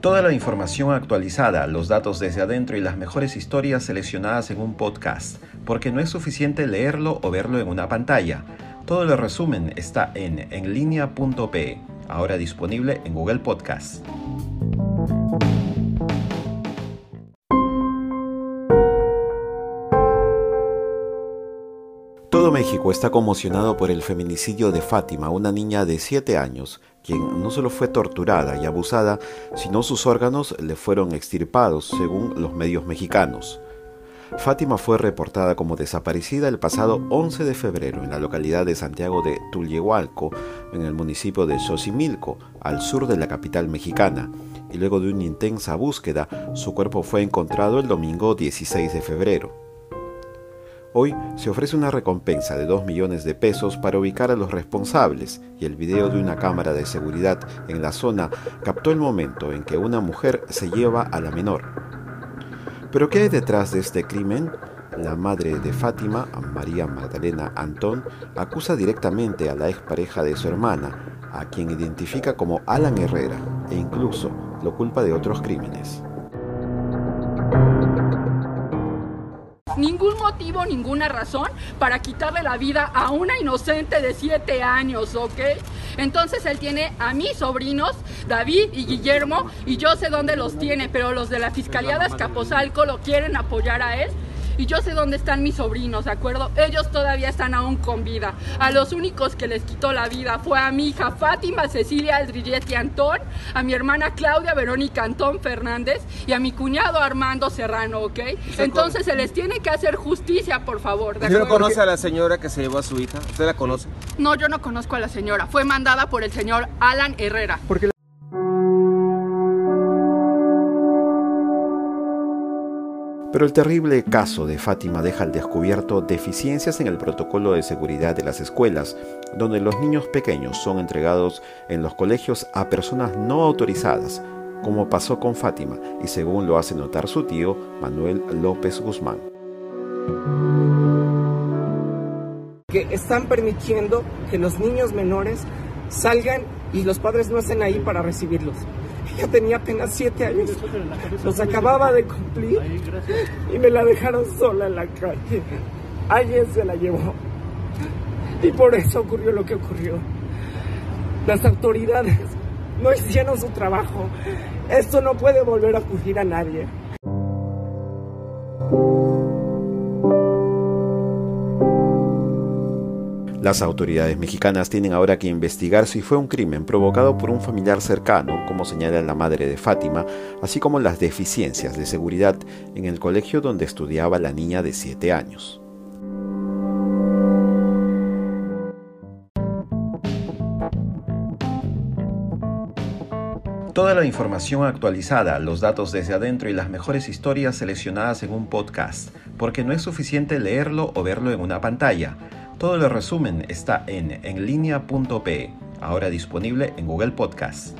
Toda la información actualizada, los datos desde adentro y las mejores historias seleccionadas en un podcast, porque no es suficiente leerlo o verlo en una pantalla. Todo el resumen está en enlinea.pe, ahora disponible en Google Podcast. México está conmocionado por el feminicidio de Fátima, una niña de 7 años, quien no solo fue torturada y abusada, sino sus órganos le fueron extirpados, según los medios mexicanos. Fátima fue reportada como desaparecida el pasado 11 de febrero en la localidad de Santiago de Tulyehualco, en el municipio de Xochimilco, al sur de la capital mexicana, y luego de una intensa búsqueda, su cuerpo fue encontrado el domingo 16 de febrero. Hoy se ofrece una recompensa de 2 millones de pesos para ubicar a los responsables y el video de una cámara de seguridad en la zona captó el momento en que una mujer se lleva a la menor. Pero ¿qué hay detrás de este crimen? La madre de Fátima, María Magdalena Antón, acusa directamente a la expareja de su hermana, a quien identifica como Alan Herrera, e incluso lo culpa de otros crímenes. Motivo, ninguna razón para quitarle la vida a una inocente de 7 años, ¿ok? Entonces él tiene a mis sobrinos, David y Guillermo, y yo sé dónde los tiene, pero los de la Fiscalía de Escaposalco lo quieren apoyar a él y yo sé dónde están mis sobrinos, ¿de acuerdo? Ellos todavía están aún con vida. A los únicos que les quitó la vida fue a mi hija Fátima Cecilia Aldrilletti Antón, a mi hermana Claudia Verónica Antón Fernández y a mi cuñado Armando Serrano, ¿ok? Entonces se les tiene que hacer justicia, por favor. ¿Usted no conoce a la señora que se llevó a su hija? ¿Usted la conoce? No, yo no conozco a la señora. Fue mandada por el señor Alan Herrera. Porque Pero el terrible caso de Fátima deja al descubierto deficiencias en el protocolo de seguridad de las escuelas, donde los niños pequeños son entregados en los colegios a personas no autorizadas, como pasó con Fátima, y según lo hace notar su tío, Manuel López Guzmán. Que están permitiendo que los niños menores salgan y los padres no estén ahí para recibirlos. Ella tenía apenas siete años. Los acababa de cumplir y me la dejaron sola en la calle. Alguien se la llevó. Y por eso ocurrió lo que ocurrió. Las autoridades no hicieron su trabajo. Esto no puede volver a ocurrir a nadie. Las autoridades mexicanas tienen ahora que investigar si fue un crimen provocado por un familiar cercano, como señala la madre de Fátima, así como las deficiencias de seguridad en el colegio donde estudiaba la niña de 7 años. Toda la información actualizada, los datos desde adentro y las mejores historias seleccionadas en un podcast, porque no es suficiente leerlo o verlo en una pantalla. Todo el resumen está en enlinea.pe, ahora disponible en Google Podcast.